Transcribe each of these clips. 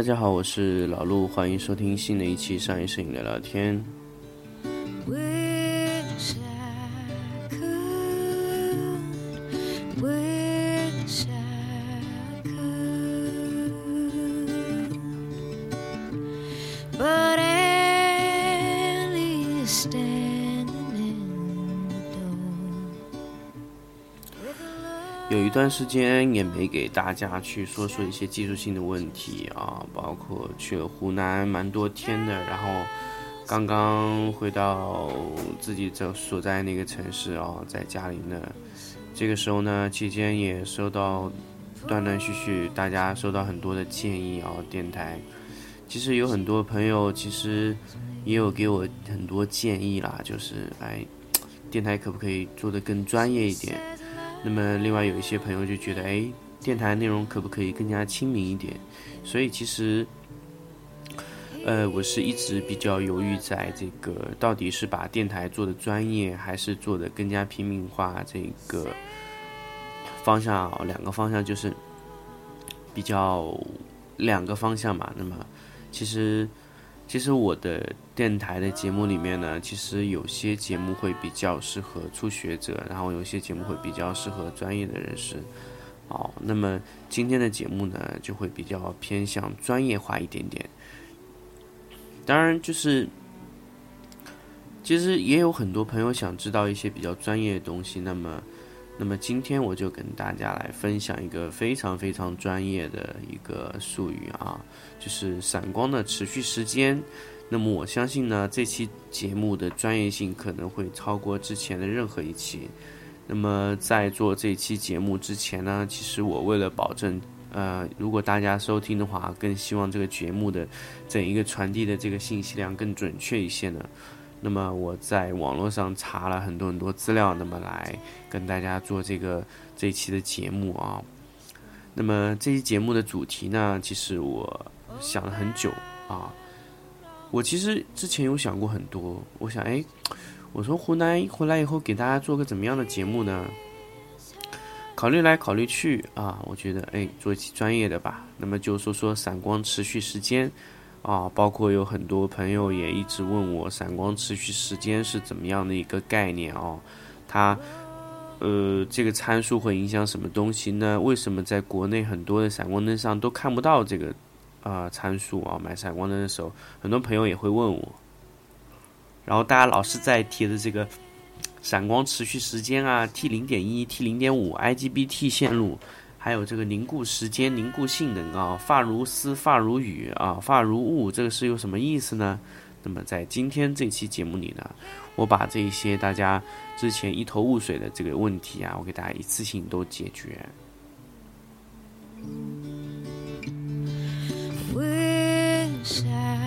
大家好我是老陆欢迎收听新的一期商业摄影聊聊天。有一段时间也没给大家去说说一些技术性的问题啊。包括去了湖南蛮多天的，然后刚刚回到自己这所在那个城市哦，在家里呢，这个时候呢，期间也收到断断续续大家收到很多的建议哦，电台，其实有很多朋友其实也有给我很多建议啦，就是哎，电台可不可以做得更专业一点？那么另外有一些朋友就觉得，哎，电台内容可不可以更加亲民一点？所以其实，呃，我是一直比较犹豫在这个到底是把电台做的专业，还是做的更加平民化这个方向，两个方向就是比较两个方向嘛。那么其实。其实我的电台的节目里面呢，其实有些节目会比较适合初学者，然后有些节目会比较适合专业的人士。哦，那么今天的节目呢，就会比较偏向专业化一点点。当然，就是其实也有很多朋友想知道一些比较专业的东西，那么。那么今天我就跟大家来分享一个非常非常专业的一个术语啊，就是闪光的持续时间。那么我相信呢，这期节目的专业性可能会超过之前的任何一期。那么在做这期节目之前呢，其实我为了保证，呃，如果大家收听的话，更希望这个节目的整一个传递的这个信息量更准确一些呢。那么我在网络上查了很多很多资料，那么来跟大家做这个这期的节目啊。那么这期节目的主题呢，其实我想了很久啊。我其实之前有想过很多，我想，哎，我从湖南回来以后，给大家做个怎么样的节目呢？考虑来考虑去啊，我觉得，哎，做一期专业的吧。那么就说说闪光持续时间。啊，包括有很多朋友也一直问我，闪光持续时间是怎么样的一个概念哦？它，呃，这个参数会影响什么东西呢？为什么在国内很多的闪光灯上都看不到这个啊参数啊？买闪光灯的时候，很多朋友也会问我。然后大家老是在提的这个闪光持续时间啊，T 零点一、T 零点五、IGBT 线路。还有这个凝固时间、凝固性能啊，发如丝，发如雨啊，发如雾，这个是有什么意思呢？那么在今天这期节目里呢，我把这些大家之前一头雾水的这个问题啊，我给大家一次性都解决。Wish I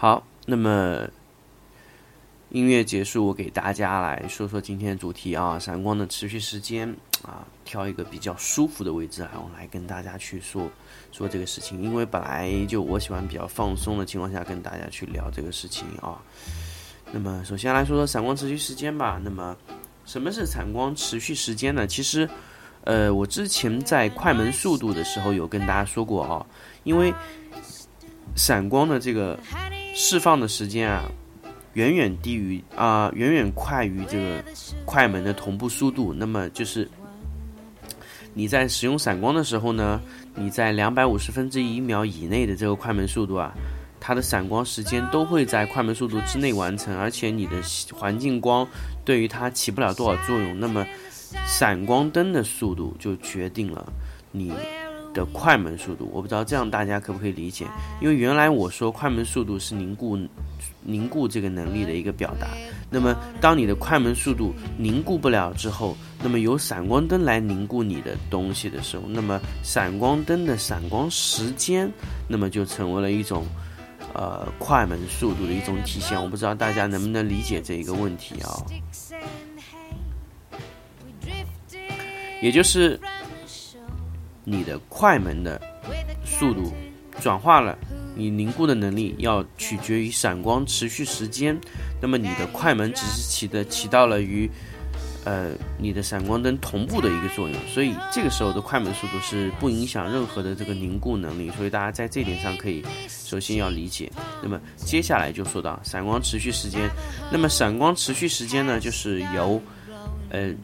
好那么音乐结束，我给大家来说说今天的主题啊，闪光的持续时间啊，挑一个比较舒服的位置啊，我来跟大家去说说这个事情。因为本来就我喜欢比较放松的情况下跟大家去聊这个事情啊。那么首先来说说闪光持续时间吧。那么什么是闪光持续时间呢？其实，呃，我之前在快门速度的时候有跟大家说过啊，因为闪光的这个释放的时间啊，远远低于啊、远远快于这个快门的同步速度。那么就是你在使用闪光的时候呢，你在两百五十分之一秒以内的这个快门速度啊，它的闪光时间都会在快门速度之内完成，而且你的环境光对于它起不了多少作用。那么闪光灯的速度就决定了你的快门速度。我不知道这样大家可不可以理解？因为原来我说快门速度是凝固凝固这个能力的一个表达。那么当你的快门速度凝固不了之后，那么由闪光灯来凝固你的东西的时候，那么闪光灯的闪光时间，那么就成为了一种呃快门速度的一种体现。我不知道大家能不能理解这一个问题啊？也就是你的快门的速度转化了，你凝固的能力要取决于闪光持续时间。那么你的快门只是起的起到了与呃你的闪光灯同步的一个作用，所以这个时候的快门速度是不影响任何的这个凝固能力。所以大家在这点上可以首先要理解。那么接下来就说到闪光持续时间。那么闪光持续时间呢，就是由呃。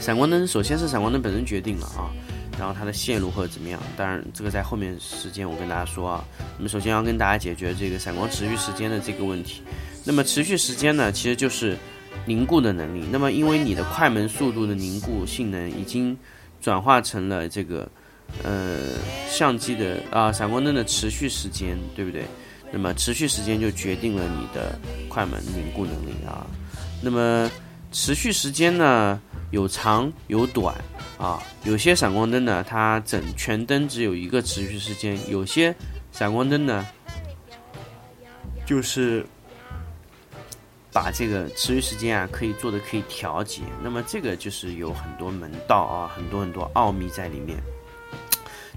闪光灯首先是闪光灯本身决定了啊，然后它的线路或者怎么样，当然这个在后面时间我跟大家说啊。那么首先要跟大家解决这个闪光持续时间的这个问题。那么持续时间呢，其实就是凝固的能力。那么因为你的快门速度的凝固性能已经转化成了这个呃相机的啊闪光灯的持续时间，对不对？那么持续时间就决定了你的快门凝固能力啊。那么持续时间呢？有长有短啊，有些闪光灯呢，它整全灯只有一个持续时间；有些闪光灯呢，就是把这个持续时间啊，可以做的可以调节。那么这个就是有很多门道啊，很多很多奥秘在里面。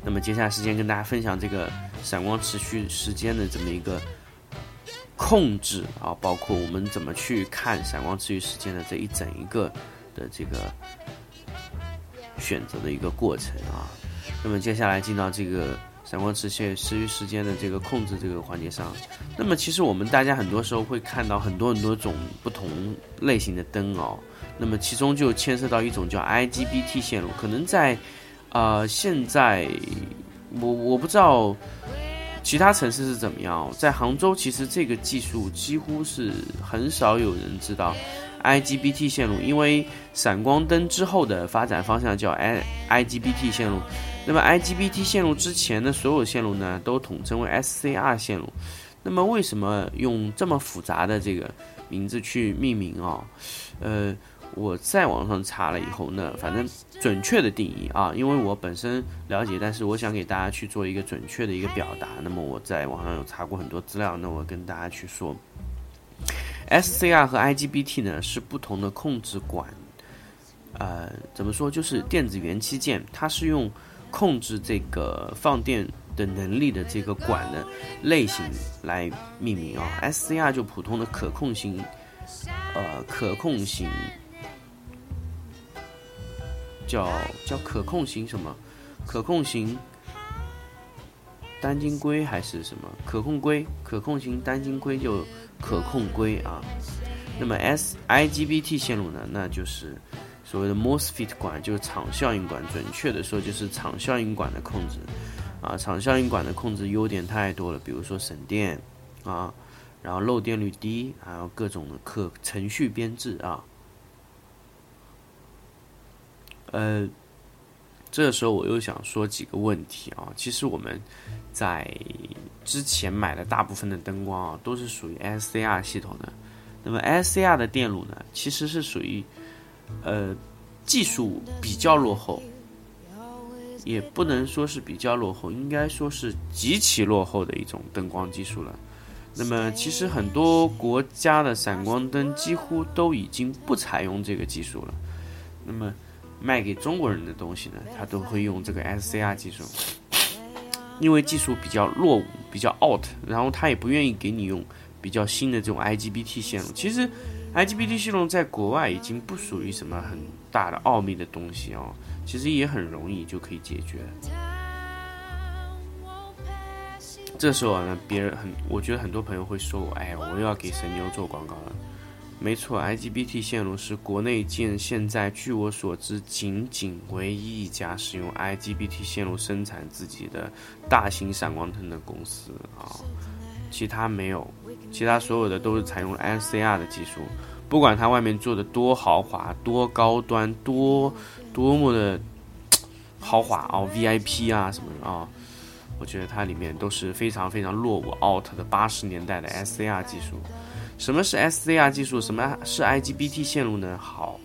那么接下来时间跟大家分享这个闪光持续时间的这么一个控制啊，包括我们怎么去看闪光持续时间的这一整一个。的这个选择的一个过程啊，那么接下来进到这个闪光持续持续时间的这个控制这个环节上，那么其实我们大家很多时候会看到很多很多种不同类型的灯哦，那么其中就牵涉到一种叫 IGBT 线路，可能在啊现在我我不知道其他城市是怎么样，在杭州其实这个技术几乎是很少有人知道。IGBT 线路，因为闪光灯之后的发展方向叫 I IGBT 线路，那么 IGBT 线路之前的所有线路呢，都统称为 SCR 线路。那么为什么用这么复杂的这个名字去命名啊？呃，我在网上查了以后呢，反正准确的定义啊，因为我本身了解，但是我想给大家去做一个准确的一个表达。那么我在网上有查过很多资料，那我跟大家去说。SCR 和 IGBT 呢是不同的控制管，呃，怎么说？就是电子元器件，它是用控制这个放电的能力的这个管的类型来命名啊。SCR 就普通的可控型，呃，可控型叫叫可控型什么？可控型。单晶硅还是什么可控硅？可控型单晶硅就可控硅啊。那么 S IGBT 线路呢？那就是所谓的 MOSFET 管，就是场效应管。准确的说，就是场效应管的控制啊。场效应管的控制优点太多了，比如说省电啊，然后漏电率低，还有各种的可程序编制啊。呃。这个时候我又想说几个问题啊，其实我们在之前买的大部分的灯光啊，都是属于 SCR 系统的。那么 SCR 的电路呢，其实是属于呃技术比较落后，也不能说是比较落后，应该说是极其落后的一种灯光技术了。那么其实很多国家的闪光灯几乎都已经不采用这个技术了。那么卖给中国人的东西呢，他都会用这个 SCR 技术，因为技术比较落伍，比较 out，然后他也不愿意给你用比较新的这种 IGBT 线路。其实 IGBT 线路在国外已经不属于什么很大的奥秘的东西哦，其实也很容易就可以解决。这时候呢，别人很，我觉得很多朋友会说我，哎，我又要给神牛做广告了。没错，IGBT 线路是国内建现在据我所知仅仅唯一一家使用 IGBT 线路生产自己的大型闪光灯的公司啊，其他没有，其他所有的都是采用 SCR 的技术，不管它外面做的多豪华、多高端、多多么的豪华哦，VIP 啊什么的啊，我觉得它里面都是非常非常落伍 out 的八十年代的 SCR 技术。什么是 SCR 技术？什么是 IGBT 线路呢？好，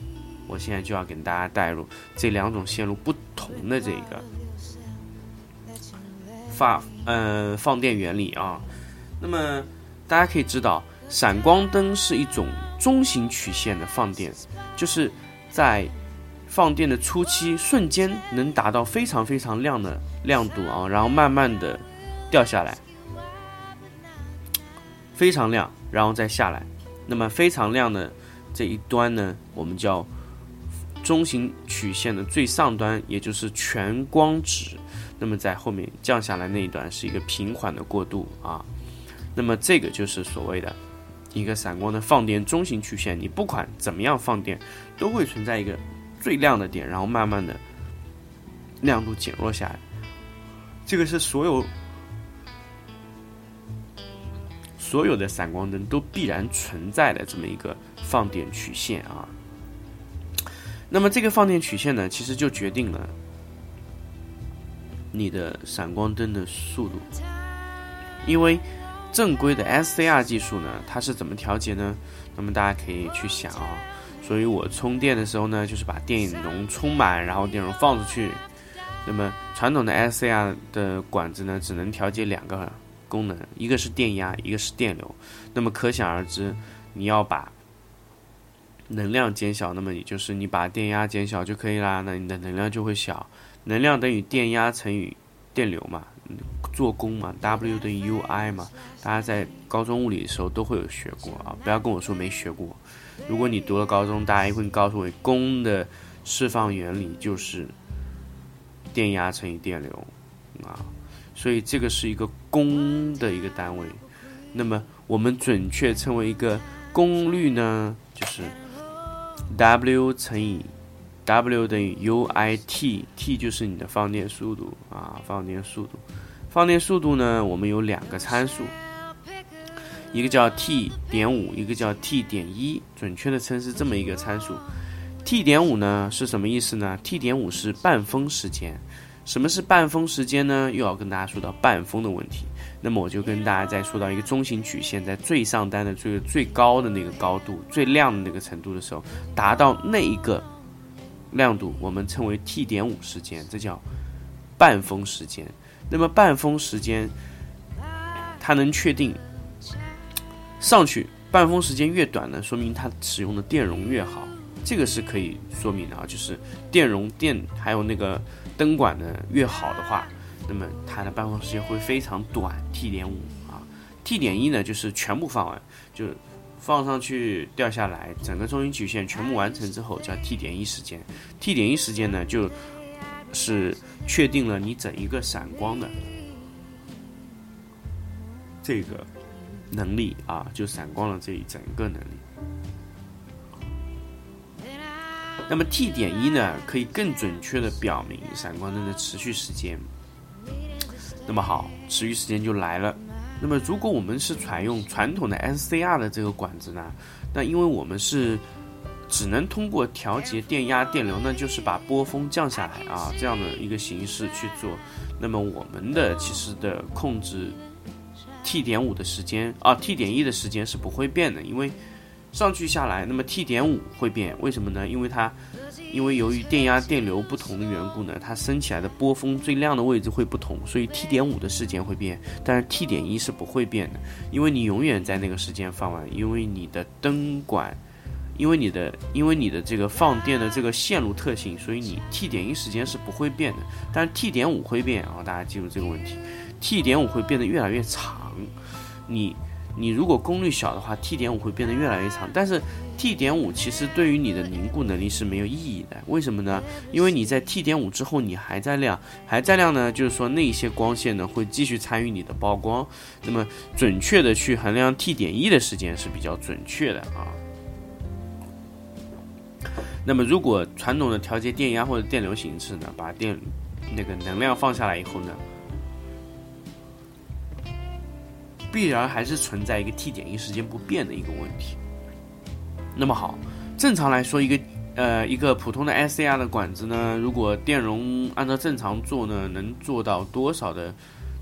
我现在就要给大家带入这两种线路不同的这个发呃放电原理啊。那么大家可以知道，闪光灯是一种中型曲线的放电，就是在放电的初期瞬间能达到非常非常亮的亮度啊，然后慢慢的掉下来，非常亮。然后再下来，那么非常亮的这一端呢，我们叫中型曲线的最上端，也就是全光值。那么在后面降下来那一段是一个平缓的过渡啊。那么这个就是所谓的一个闪光的放电中型曲线。你不管怎么样放电，都会存在一个最亮的点，然后慢慢的亮度减弱下来。这个是所有。所有的闪光灯都必然存在的这么一个放电曲线啊。那么这个放电曲线呢，其实就决定了你的闪光灯的速度。因为正规的 SCR 技术呢，它是怎么调节呢？那么大家可以去想啊。所以我充电的时候呢，就是把电容充满，然后电容放出去。那么传统的 SCR 的管子呢，只能调节两个。功能一个是电压，一个是电流，那么可想而知，你要把能量减小，那么也就是你把电压减小就可以啦，那你的能量就会小。能量等于电压乘以电流嘛，做功嘛，W 等于 UI 嘛，大家在高中物理的时候都会有学过啊，不要跟我说没学过。如果你读了高中，大家一会告诉我，功的释放原理就是电压乘以电流啊。所以这个是一个功的一个单位，那么我们准确称为一个功率呢，就是 W 乘以 W 等于 UIT，T 就是你的放电速度啊，放电速度，放电速度呢，我们有两个参数，一个叫 T 点五，一个叫 T 点一，准确的称是这么一个参数，T 点五呢是什么意思呢？T 点五是半风时间。什么是半风时间呢？又要跟大家说到半风的问题。那么我就跟大家再说到一个中型曲线，在最上端的最最高的那个高度、最亮的那个程度的时候，达到那一个亮度，我们称为 T 点五时间，这叫半风时间。那么半风时间，它能确定上去半风时间越短呢，说明它使用的电容越好。这个是可以说明的啊，就是电容电还有那个。灯管呢越好的话，那么它的半风时间会非常短，T 点五啊，T 点一呢就是全部放完，就放上去掉下来，整个中心曲线全部完成之后叫 T 点一时间，T 点一时间呢就是确定了你整一个闪光的这个能力啊，就闪光了这一整个能力。那么 T 点一呢，可以更准确的表明闪光灯的持续时间。那么好，持续时间就来了。那么如果我们是采用传统的 SCR 的这个管子呢，那因为我们是只能通过调节电压、电流呢，就是把波峰降下来啊，这样的一个形式去做。那么我们的其实的控制 T 点五的时间啊，T 点一的时间是不会变的，因为。上去下来，那么 T 点五会变，为什么呢？因为它，因为由于电压、电流不同的缘故呢，它升起来的波峰最亮的位置会不同，所以 T 点五的时间会变，但是 T 点一是不会变的，因为你永远在那个时间放完，因为你的灯管，因为你的，因为你的这个放电的这个线路特性，所以你 T 点一时间是不会变的，但是 T 点五会变啊，大家记住这个问题，T 点五会变得越来越长，你。你如果功率小的话，T 点五会变得越来越长。但是 T 点五其实对于你的凝固能力是没有意义的。为什么呢？因为你在 T 点五之后你还在亮，还在亮呢，就是说那些光线呢会继续参与你的曝光。那么准确的去衡量 T 点一的时间是比较准确的啊。那么如果传统的调节电压或者电流形式呢，把电那个能量放下来以后呢？必然还是存在一个 T 点一时间不变的一个问题。那么好，正常来说，一个呃，一个普通的 SCR 的管子呢，如果电容按照正常做呢，能做到多少的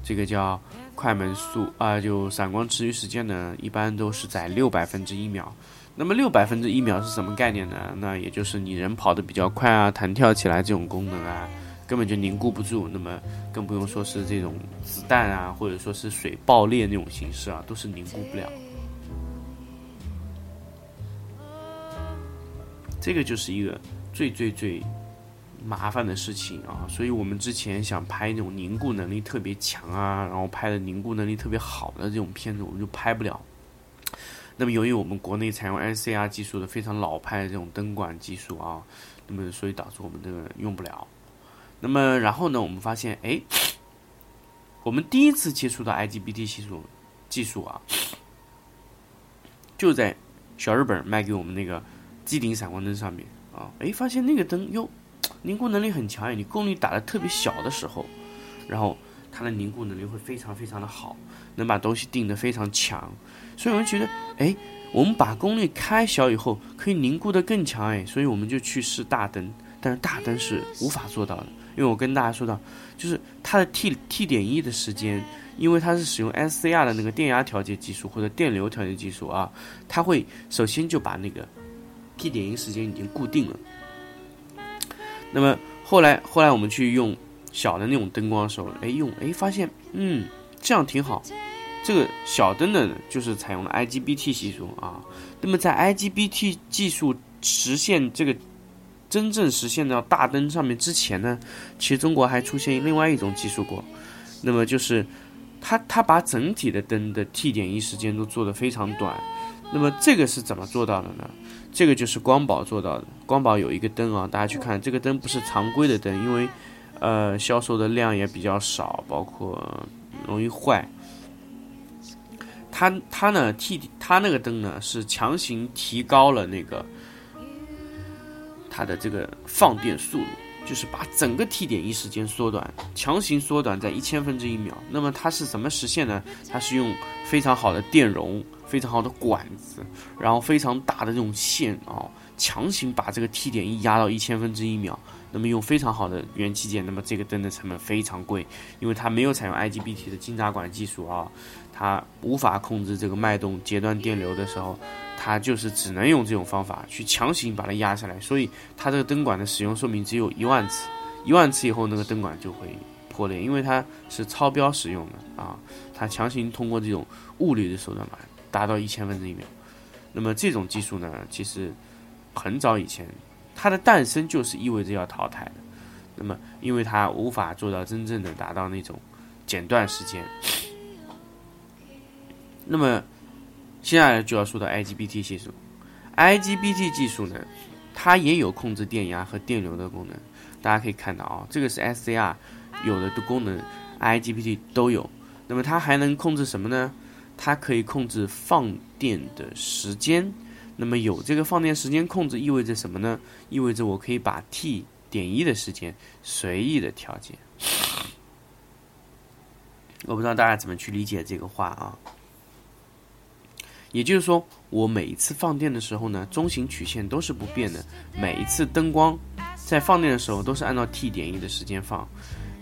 这个叫快门速啊、就闪光持续时间呢？一般都是在六百分之一秒。那么六百分之一秒是什么概念呢？那也就是你人跑得比较快啊，弹跳起来这种功能啊，根本就凝固不住。那么更不用说是这种子弹啊，或者说是水爆裂那种形式啊，都是凝固不了。这个就是一个最最最麻烦的事情啊，所以我们之前想拍那种凝固能力特别强啊，然后拍的凝固能力特别好的这种片子，我们就拍不了。那么由于我们国内采用 ICR 技术的非常老派的这种灯管技术啊，那么所以导致我们这个用不了。那么然后呢，我们发现，哎，我们第一次接触到 IGBT 技术技术啊，就在小日本卖给我们那个。机顶闪光灯上面啊，哎，发现那个灯哟，凝固能力很强哎，你功率打的特别小的时候，然后它的凝固能力会非常非常的好，能把东西定得非常强，所以我们觉得，哎，我们把功率开小以后，可以凝固的更强哎，所以我们就去试大灯，但是大灯是无法做到的，因为我跟大家说到，就是它的 T T 点一的时间，因为它是使用 SCR 的那个电压调节技术或者电流调节技术啊，它会首先就把那个。T 点一时间已经固定了，那么后来后来我们去用小的那种灯光的时候，哎用哎发现嗯这样挺好，这个小灯的就是采用了 IGBT 技术啊。那么在 IGBT 技术实现这个真正实现到大灯上面之前呢，其实中国还出现另外一种技术过，那么就是它它把整体的灯的 T 点一时间都做得非常短，那么这个是怎么做到的呢？这个就是光宝做到的。光宝有一个灯啊，大家去看，这个灯不是常规的灯，因为，呃，销售的量也比较少，包括容易坏。它它呢，T 它那个灯呢是强行提高了那个它的这个放电速度，就是把整个 T 点一时间缩短，强行缩短在一千分之一秒。那么它是怎么实现呢？它是用非常好的电容。非常好的管子，然后非常大的这种线啊，强行把这个 T 点一压到一千分之一秒。那么用非常好的元器件，那么这个灯的成本非常贵，因为它没有采用 IGBT 的金闸管技术啊，它无法控制这个脉动截断电流的时候，它就是只能用这种方法去强行把它压下来。所以它这个灯管的使用寿命只有一万次，一万次以后那个灯管就会破裂，因为它是超标使用的啊，它强行通过这种物理的手段把。达到一千分之一秒，那么这种技术呢，其实很早以前它的诞生就是意味着要淘汰的。那么，因为它无法做到真正的达到那种剪断时间。那么，接下来就要说到 IGBT 技术。IGBT 技术呢，它也有控制电压和电流的功能。大家可以看到啊，这个是 SCR 有的的功能，IGBT 都有。那么它还能控制什么呢？它可以控制放电的时间，那么有这个放电时间控制意味着什么呢？意味着我可以把 T 点一的时间随意的调节。我不知道大家怎么去理解这个话啊？也就是说，我每一次放电的时候呢，中型曲线都是不变的，每一次灯光在放电的时候都是按照 T 点一的时间放。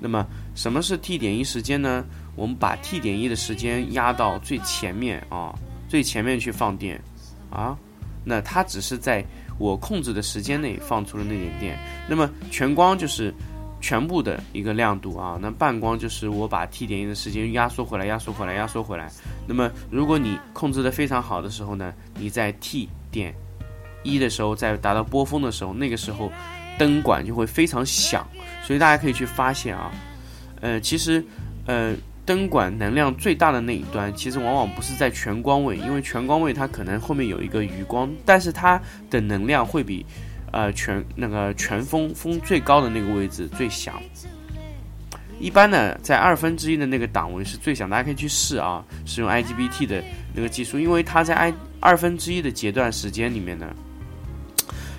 那么什么是 T 点一时间呢？我们把 T 点一的时间压到最前面啊，最前面去放电，啊，那它只是在我控制的时间内放出了那点电。那么全光就是全部的一个亮度啊，那半光就是我把 T 点一的时间压缩回来，压缩回来，压缩回来。那么如果你控制的非常好的时候呢，你在 T 点一的时候，在达到波峰的时候，那个时候灯管就会非常响。所以大家可以去发现啊，呃，其实，呃。灯管能量最大的那一端，其实往往不是在全光位，因为全光位它可能后面有一个余光，但是它的能量会比，呃全那个全峰峰最高的那个位置最响。一般呢，在二分之一的那个档位是最响，大家可以去试啊，使用 IGBT 的那个技术，因为它在 I 二分之一的截断时间里面呢，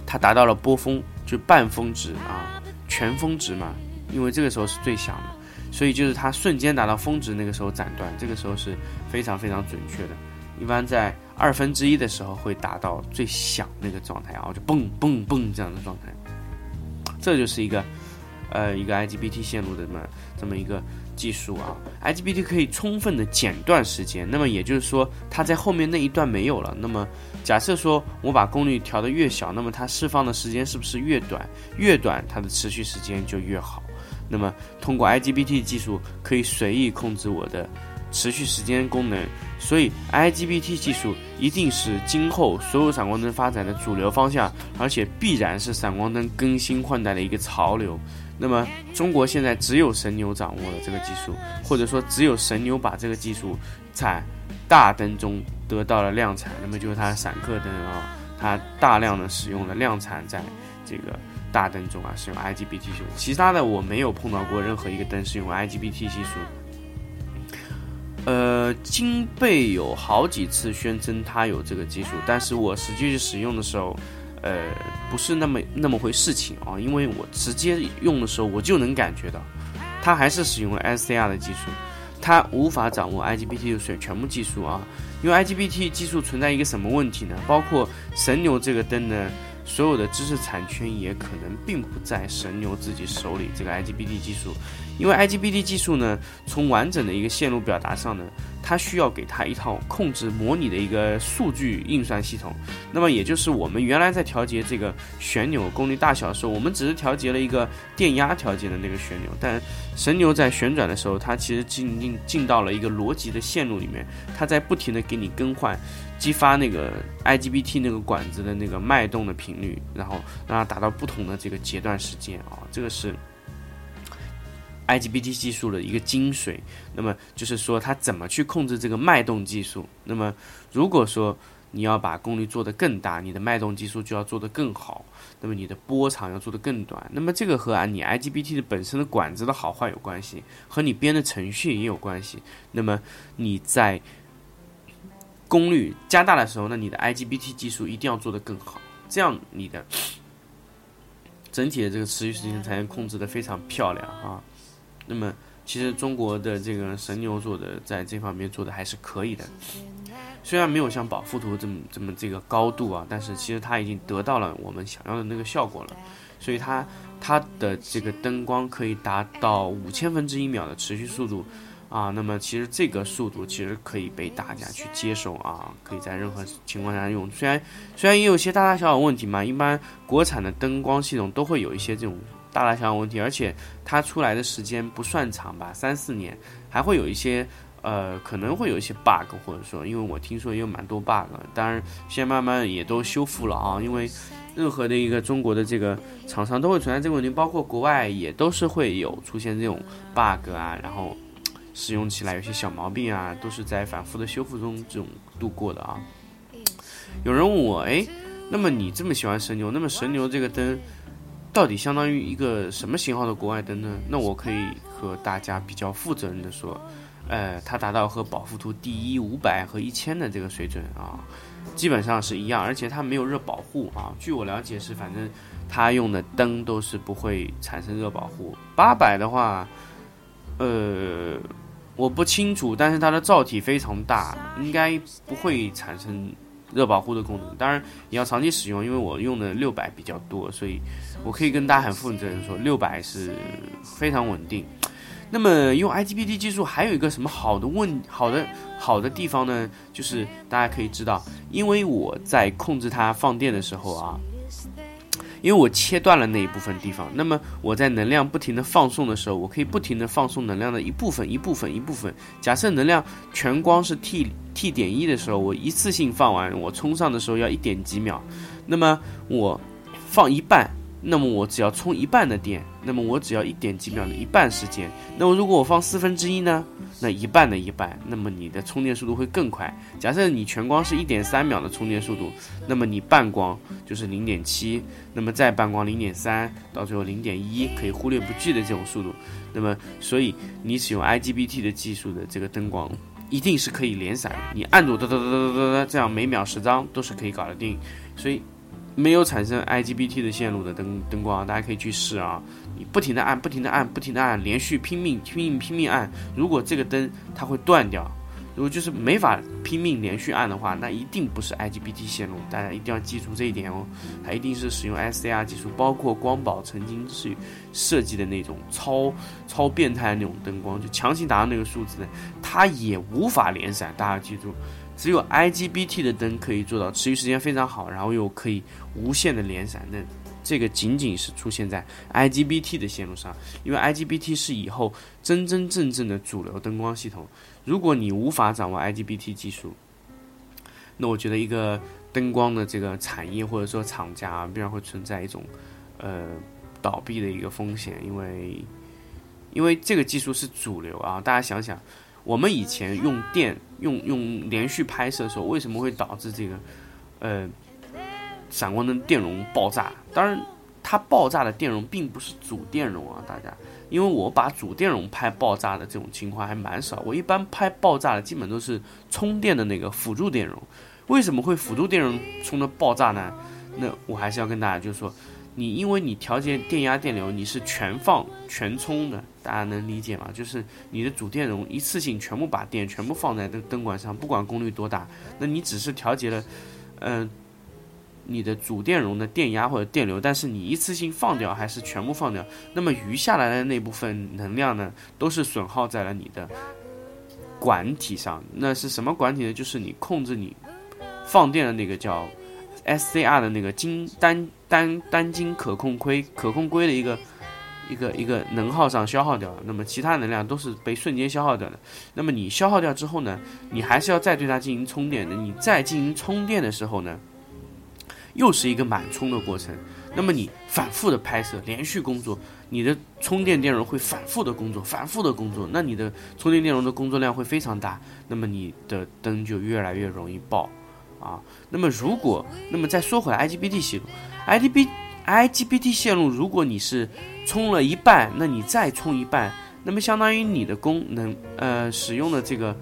它达到了波峰，就半峰值啊，全峰值嘛，因为这个时候是最响的。所以就是它瞬间达到峰值，那个时候斩断，这个时候是非常非常准确的。一般在二分之一的时候会达到最响那个状态，然后就嘣嘣嘣这样的状态。这就是一个呃一个 IGBT 线路的这么这么一个技术啊。IGBT 可以充分的剪断时间，那么也就是说它在后面那一段没有了。那么假设说我把功率调得越小，那么它释放的时间是不是越短？越短它的持续时间就越好。那么通过 IGBT 技术可以随意控制我的持续时间功能，所以 IGBT 技术一定是今后所有闪光灯发展的主流方向，而且必然是闪光灯更新换代的一个潮流。那么中国现在只有神牛掌握了这个技术，或者说只有神牛把这个技术在大灯中得到了量产。那么就是它闪客灯啊，它大量的使用了量产在这个。大灯中啊，使用 IGBT 技术，其他的我没有碰到过任何一个灯是用 IGBT 技术。呃，金贝有好几次宣称它有这个技术，但是我实际去使用的时候，呃，不是那么那么回事情啊，因为我直接用的时候我就能感觉到，它还是使用了 SCR 的技术，它无法掌握 IGBT 的全部技术啊，因为 IGBT 技术存在一个什么问题呢？包括神牛这个灯呢？所有的知识产权也可能并不在神牛自己手里。这个 IGBT 技术，因为 IGBT 技术呢，从完整的一个线路表达上呢，它需要给它一套控制模拟的一个数据运算系统。那么也就是我们原来在调节这个旋钮功率大小的时候，我们只是调节了一个电压调节的那个旋钮，但神牛在旋转的时候，它其实进进进到了一个逻辑的线路里面，它在不停的给你更换。激发那个 IGBT 那个管子的那个脉动的频率，然后让它达到不同的这个截断时间啊，这个是 IGBT 技术的一个精髓。那么就是说它怎么去控制这个脉动技术。那么如果说你要把功率做得更大，你的脉动技术就要做得更好，那么你的波长要做得更短。那么这个和啊你 IGBT 的本身的管子的好坏有关系，和你编的程序也有关系。那么你在功率加大的时候，那你的 IGBT 技术一定要做得更好，这样你的整体的这个持续时间才能控制得非常漂亮啊。那么，其实中国的这个神牛做的在这方面做的还是可以的，虽然没有像宝富图这么这么这个高度啊，但是其实它已经得到了我们想要的那个效果了，所以它它的这个灯光可以达到五千分之一秒的持续速度。啊，那么其实这个速度其实可以被大家去接受啊，可以在任何情况下用。虽然虽然也有些大大小小问题嘛，一般国产的灯光系统都会有一些这种大大小小问题，而且它出来的时间不算长吧，三四年，还会有一些呃可能会有一些 bug，或者说，因为我听说也有蛮多 bug，当然现在慢慢也都修复了啊，因为任何的一个中国的这个厂商都会存在这个问题，包括国外也都是会有出现这种 bug 啊，然后。使用起来有些小毛病啊，都是在反复的修复中这种度过的啊。有人问我，哎，那么你这么喜欢神牛，那么神牛这个灯到底相当于一个什么型号的国外灯呢？那我可以和大家比较负责任的说，呃，它达到和宝富图第一五百和一千的这个水准啊，基本上是一样，而且它没有热保护啊。据我了解是，反正它用的灯都是不会产生热保护。八百的话，呃。我不清楚，但是它的罩体非常大，应该不会产生热保护的功能。当然你要长期使用，因为我用的六百比较多，所以我可以跟大家很负责任说，六百是非常稳定。那么用 IGBT 技术还有一个什么好的问好的好的地方呢？就是大家可以知道，因为我在控制它放电的时候啊。因为我切断了那一部分地方，那么我在能量不停的放送的时候，我可以不停的放送能量的一部分、一部分、一部分。假设能量全光是 T T 点一的时候，我一次性放完，我充上的时候要一点几秒，那么我放一半。那么我只要充一半的电，那么我只要一点几秒的一半时间。那么如果我放四分之一呢？那一半的一半，那么你的充电速度会更快。假设你全光是一点三秒的充电速度，那么你半光就是零点七，那么再半光零点三，到最后零点一，可以忽略不计的这种速度。那么所以你使用 IGBT 的技术的这个灯光，一定是可以连闪，你按住哒哒哒哒哒哒，这样每秒十张都是可以搞得定。所以。没有产生 IGBT 的线路的灯灯光，大家可以去试啊！你不停的按，不停的按，不停的按，连续拼命拼命拼命按。如果这个灯它会断掉，如果就是没法拼命连续按的话，那一定不是 IGBT 线路，大家一定要记住这一点哦。它一定是使用 SCR 技术，包括光宝曾经是设计的那种超超变态的那种灯光，就强行达到那个数字，它也无法连闪。大家记住，只有 IGBT 的灯可以做到持续时间非常好，然后又可以无限的连闪。那这个仅仅是出现在 IGBT 的线路上，因为 IGBT 是以后真真正正的主流灯光系统。如果你无法掌握 IGBT 技术，那我觉得一个灯光的这个产业或者说厂家必然会存在一种呃倒闭的一个风险，因为因为这个技术是主流啊。大家想想，我们以前用电用用连续拍摄的时候，为什么会导致这个呃？闪光灯电容爆炸，当然，它爆炸的电容并不是主电容啊，大家，因为我把主电容拍爆炸的这种情况还蛮少，我一般拍爆炸的基本都是充电的那个辅助电容。为什么会辅助电容充的爆炸呢？那我还是要跟大家就是说，你因为你调节电压电流，你是全放全充的，大家能理解吗？就是你的主电容一次性全部把电全部放在灯灯管上，不管功率多大，那你只是调节了，嗯。你的主电容的电压或者电流，但是你一次性放掉还是全部放掉，那么余下来的那部分能量呢，都是损耗在了你的管体上。那是什么管体呢？就是你控制你放电的那个叫 SCR 的那个金单单单晶可控硅可控硅的一个一个一个能耗上消耗掉了。那么其他能量都是被瞬间消耗掉的。那么你消耗掉之后呢，你还是要再对它进行充电的。你再进行充电的时候呢？又是一个满充的过程，那么你反复的拍摄，连续工作，你的充电电容会反复的工作，反复的工作，那你的充电电容的工作量会非常大，那么你的灯就越来越容易爆，啊，那么如果，那么再说回来，IGBT 线路，IGB IGBT 线路，如果你是充了一半，那你再充一半，那么相当于你的功能，呃，使用的这个，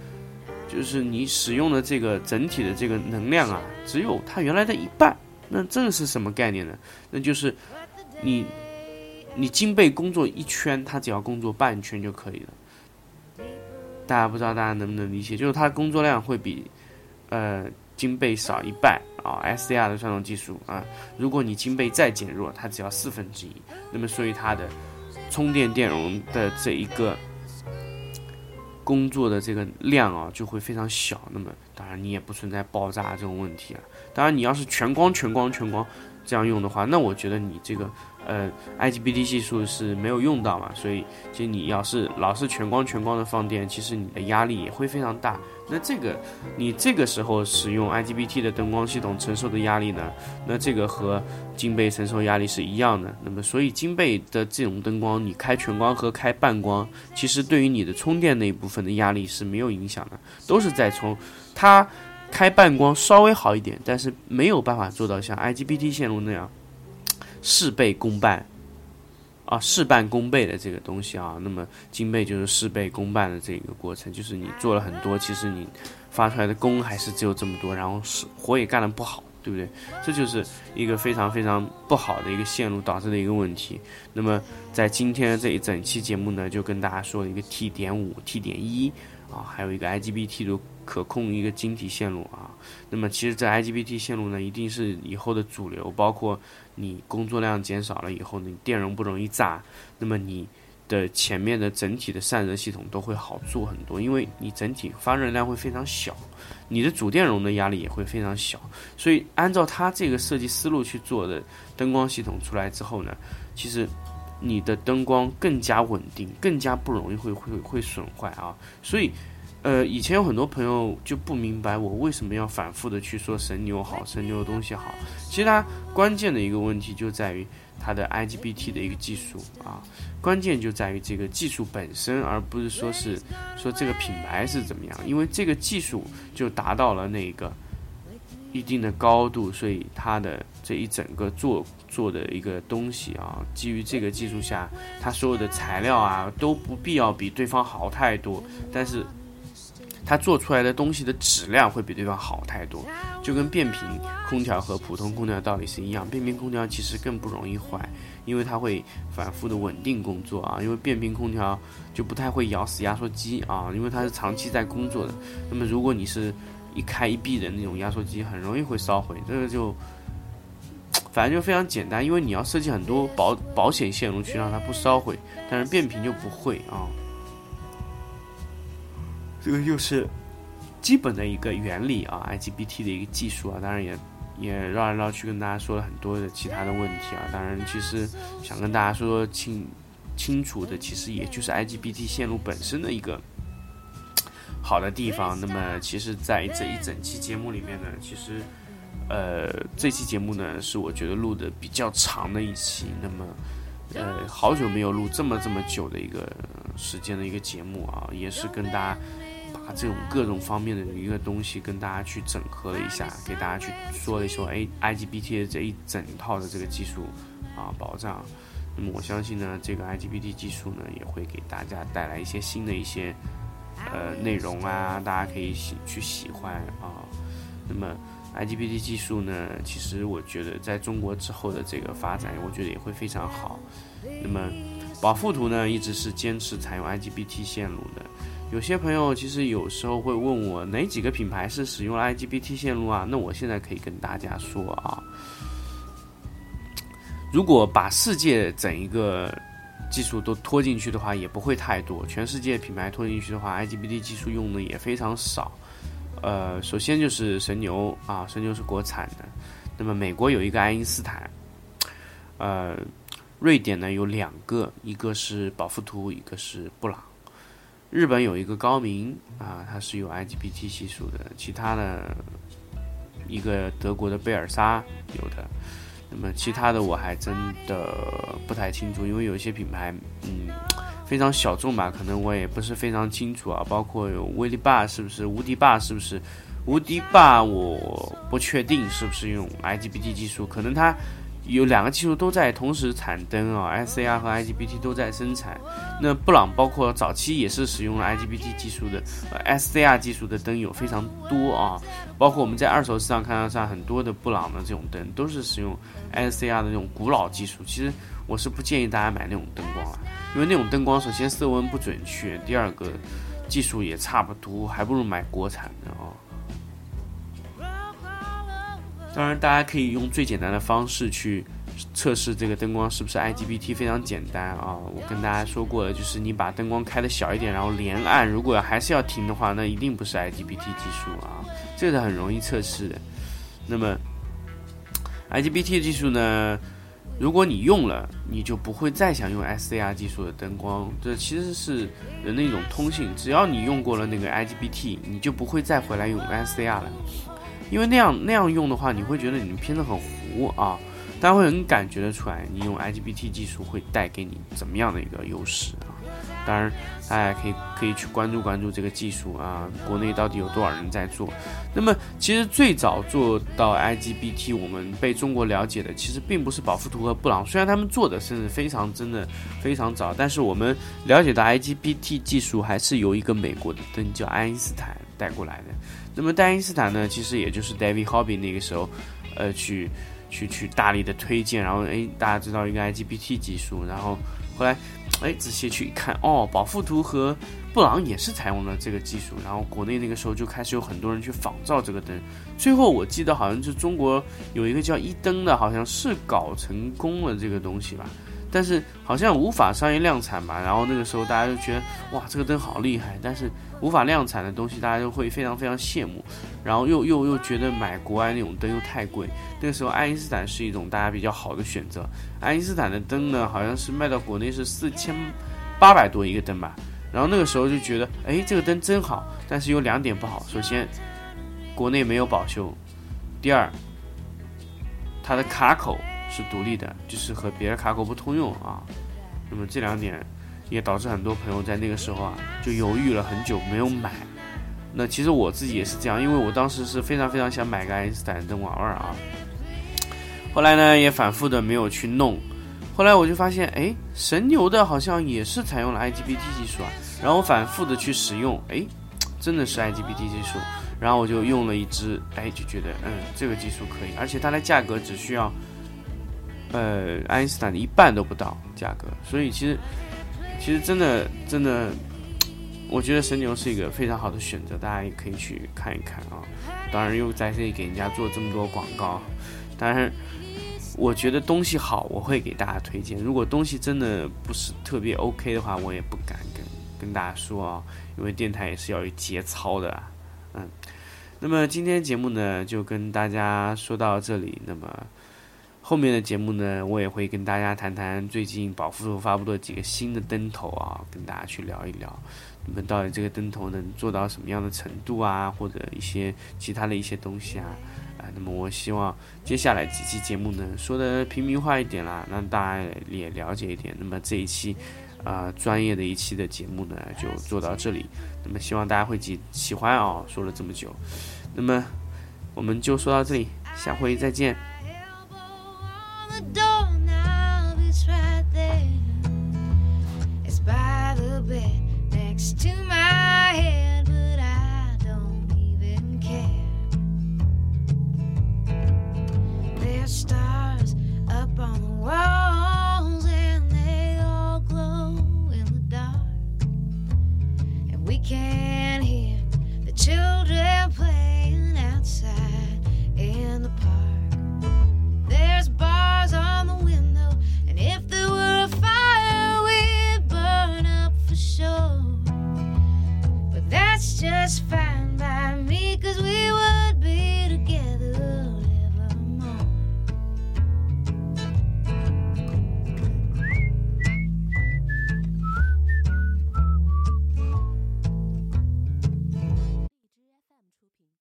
就是你使用的这个整体的这个能量啊，只有它原来的一半。那这个是什么概念呢？那就是你你金贝工作一圈，它只要工作半圈就可以了。大家不知道大家能不能理解？就是它工作量会比呃金贝少一半啊。SCR 的传动技术啊，如果你金贝再减弱，它只要四分之一。那么所以它的充电电容的这一个工作的这个量啊，就会非常小。那么当然你也不存在爆炸这种问题啊。当然，你要是全光、全光、全光这样用的话，那我觉得你这个呃 IGBT 技术是没有用到嘛。所以，其实你要是老是全光、全光的放电，其实你的压力也会非常大。那这个你这个时候使用 IGBT 的灯光系统承受的压力呢？那这个和金贝承受压力是一样的。那么，所以金贝的这种灯光，你开全光和开半光，其实对于你的充电那一部分的压力是没有影响的，都是在充它。开半光稍微好一点，但是没有办法做到像 IGBT 线路那样事倍功半啊，事半功倍的这个东西啊。那么金贝就是事倍功半的这个过程，就是你做了很多，其实你发出来的功还是只有这么多，然后是活也干得不好，对不对？这就是一个非常非常不好的一个线路导致的一个问题。那么在今天这一整期节目呢，就跟大家说一个 T 点五、T 点一啊，还有一个 IGBT 的。可控一个晶体线路啊，那么其实这 IGBT 线路呢，一定是以后的主流。包括你工作量减少了以后，你电容不容易炸，那么你的前面的整体的散热系统都会好做很多，因为你整体发热量会非常小，你的主电容的压力也会非常小。所以按照它这个设计思路去做的灯光系统出来之后呢，其实你的灯光更加稳定，更加不容易会会会损坏啊。所以。呃，以前有很多朋友就不明白我为什么要反复的去说神牛好，神牛的东西好。其实它关键的一个问题就在于它的 IGBT 的一个技术啊，关键就在于这个技术本身，而不是说是说这个品牌是怎么样。因为这个技术就达到了那个一定的高度，所以它的这一整个做做的一个东西啊，基于这个技术下，它所有的材料啊都不必要比对方好太多，但是。它做出来的东西的质量会比对方好太多，就跟变频空调和普通空调道理是一样。变频空调其实更不容易坏，因为它会反复的稳定工作啊。因为变频空调就不太会咬死压缩机啊，因为它是长期在工作的。那么如果你是一开一闭的那种压缩机，很容易会烧毁。这个就反正就非常简单，因为你要设计很多保保险线路去让它不烧毁，但是变频就不会啊。这个就是基本的一个原理啊，IGBT 的一个技术啊，当然也也绕来绕去跟大家说了很多的其他的问题啊。当然，其实想跟大家说清清楚的，其实也就是 IGBT 线路本身的一个好的地方。那么，其实，在这一整期节目里面呢，其实呃，这期节目呢是我觉得录的比较长的一期。那么，呃，好久没有录这么这么久的一个时间的一个节目啊，也是跟大家。把这种各种方面的一个东西跟大家去整合了一下，给大家去说了一说哎 IGBT 的这一整套的这个技术啊保障。那么我相信呢，这个 IGBT 技术呢也会给大家带来一些新的一些呃内容啊，大家可以喜去喜欢啊。那么 IGBT 技术呢，其实我觉得在中国之后的这个发展，我觉得也会非常好。那么宝富图呢，一直是坚持采用 IGBT 线路的。有些朋友其实有时候会问我哪几个品牌是使用了 IGBT 线路啊？那我现在可以跟大家说啊，如果把世界整一个技术都拖进去的话，也不会太多。全世界品牌拖进去的话，IGBT 技术用的也非常少。呃，首先就是神牛啊，神牛是国产的。那么美国有一个爱因斯坦，呃，瑞典呢有两个，一个是宝富图，一个是布朗。日本有一个高明啊，它是有 IGBT 系数的，其他的一个德国的贝尔莎有的，那么其他的我还真的不太清楚，因为有一些品牌嗯非常小众吧，可能我也不是非常清楚啊。包括有威力霸是不是，无敌霸是不是，无敌霸我不确定是不是用 IGBT 技术，可能它。有两个技术都在同时产灯啊，SCR 和 IGBT 都在生产。那布朗包括早期也是使用了 IGBT 技术的呃，SCR 技术的灯有非常多啊。包括我们在二手市场看到上很多的布朗的这种灯都是使用 SCR 的那种古老技术。其实我是不建议大家买那种灯光啊，因为那种灯光首先色温不准确，第二个技术也差不多，还不如买国产的啊。当然，大家可以用最简单的方式去测试这个灯光是不是 IGBT，非常简单啊！我跟大家说过了，就是你把灯光开的小一点，然后连按，如果还是要停的话，那一定不是 IGBT 技术啊，这个是很容易测试的。那么 IGBT 技术呢，如果你用了，你就不会再想用 SCR 技术的灯光，这其实是人的一种通性，只要你用过了那个 IGBT，你就不会再回来用 SCR 了。因为那样那样用的话，你会觉得你片子很糊啊，大家会很感觉得出来，你用 IGBT 技术会带给你怎么样的一个优势啊？当然，大家可以可以去关注关注这个技术啊，国内到底有多少人在做？那么，其实最早做到 IGBT，我们被中国了解的，其实并不是宝富图和布朗，虽然他们做的甚至非常真的非常早，但是我们了解到 IGBT 技术还是由一个美国的灯叫爱因斯坦带过来的。那么，爱因斯坦呢，其实也就是 David Hobby 那个时候，呃，去去去大力的推荐，然后哎，大家知道一个 IGBT 技术，然后后来哎仔细去一看，哦，宝富图和布朗也是采用了这个技术，然后国内那个时候就开始有很多人去仿造这个灯，最后我记得好像是中国有一个叫一灯的，好像是搞成功了这个东西吧。但是好像无法商业量产吧，然后那个时候大家就觉得哇，这个灯好厉害，但是无法量产的东西，大家就会非常非常羡慕，然后又又又觉得买国外那种灯又太贵。那个时候爱因斯坦是一种大家比较好的选择。爱因斯坦的灯呢，好像是卖到国内是四千八百多一个灯吧，然后那个时候就觉得，哎，这个灯真好，但是有两点不好，首先国内没有保修，第二它的卡口。是独立的，就是和别的卡口不通用啊。那么这两点也导致很多朋友在那个时候啊就犹豫了很久没有买。那其实我自己也是这样，因为我当时是非常非常想买个爱因斯坦灯玩玩啊。后来呢也反复的没有去弄。后来我就发现，哎，神牛的好像也是采用了 IGBT 技术啊。然后反复的去使用，哎，真的是 IGBT 技术。然后我就用了一支，哎，就觉得嗯这个技术可以，而且它的价格只需要。呃爱因斯坦的一半都不到价格，所以其实其实真的真的，我觉得神牛是一个非常好的选择，大家也可以去看一看啊。当然又在这里给人家做这么多广告，当然我觉得东西好，我会给大家推荐。如果东西真的不是特别 OK 的话，我也不敢跟跟大家说啊，因为电台也是要有节操的，嗯。那么今天节目呢，就跟大家说到这里。那么后面的节目呢，我也会跟大家谈谈最近宝富发布的几个新的灯头啊，跟大家去聊一聊。那么到底这个灯头能做到什么样的程度啊，或者一些其他的一些东西啊？啊，那么我希望接下来几期节目呢，说的平民化一点啦，让大家也了解一点。那么这一期。啊，专业的一期的节目呢，就做到这里。那么希望大家会喜喜欢啊，说了这么久，那么我们就说到这里，下回再见。the it's right there. It's by the bed next to my head, but I don't even care. There's stars up on the wall.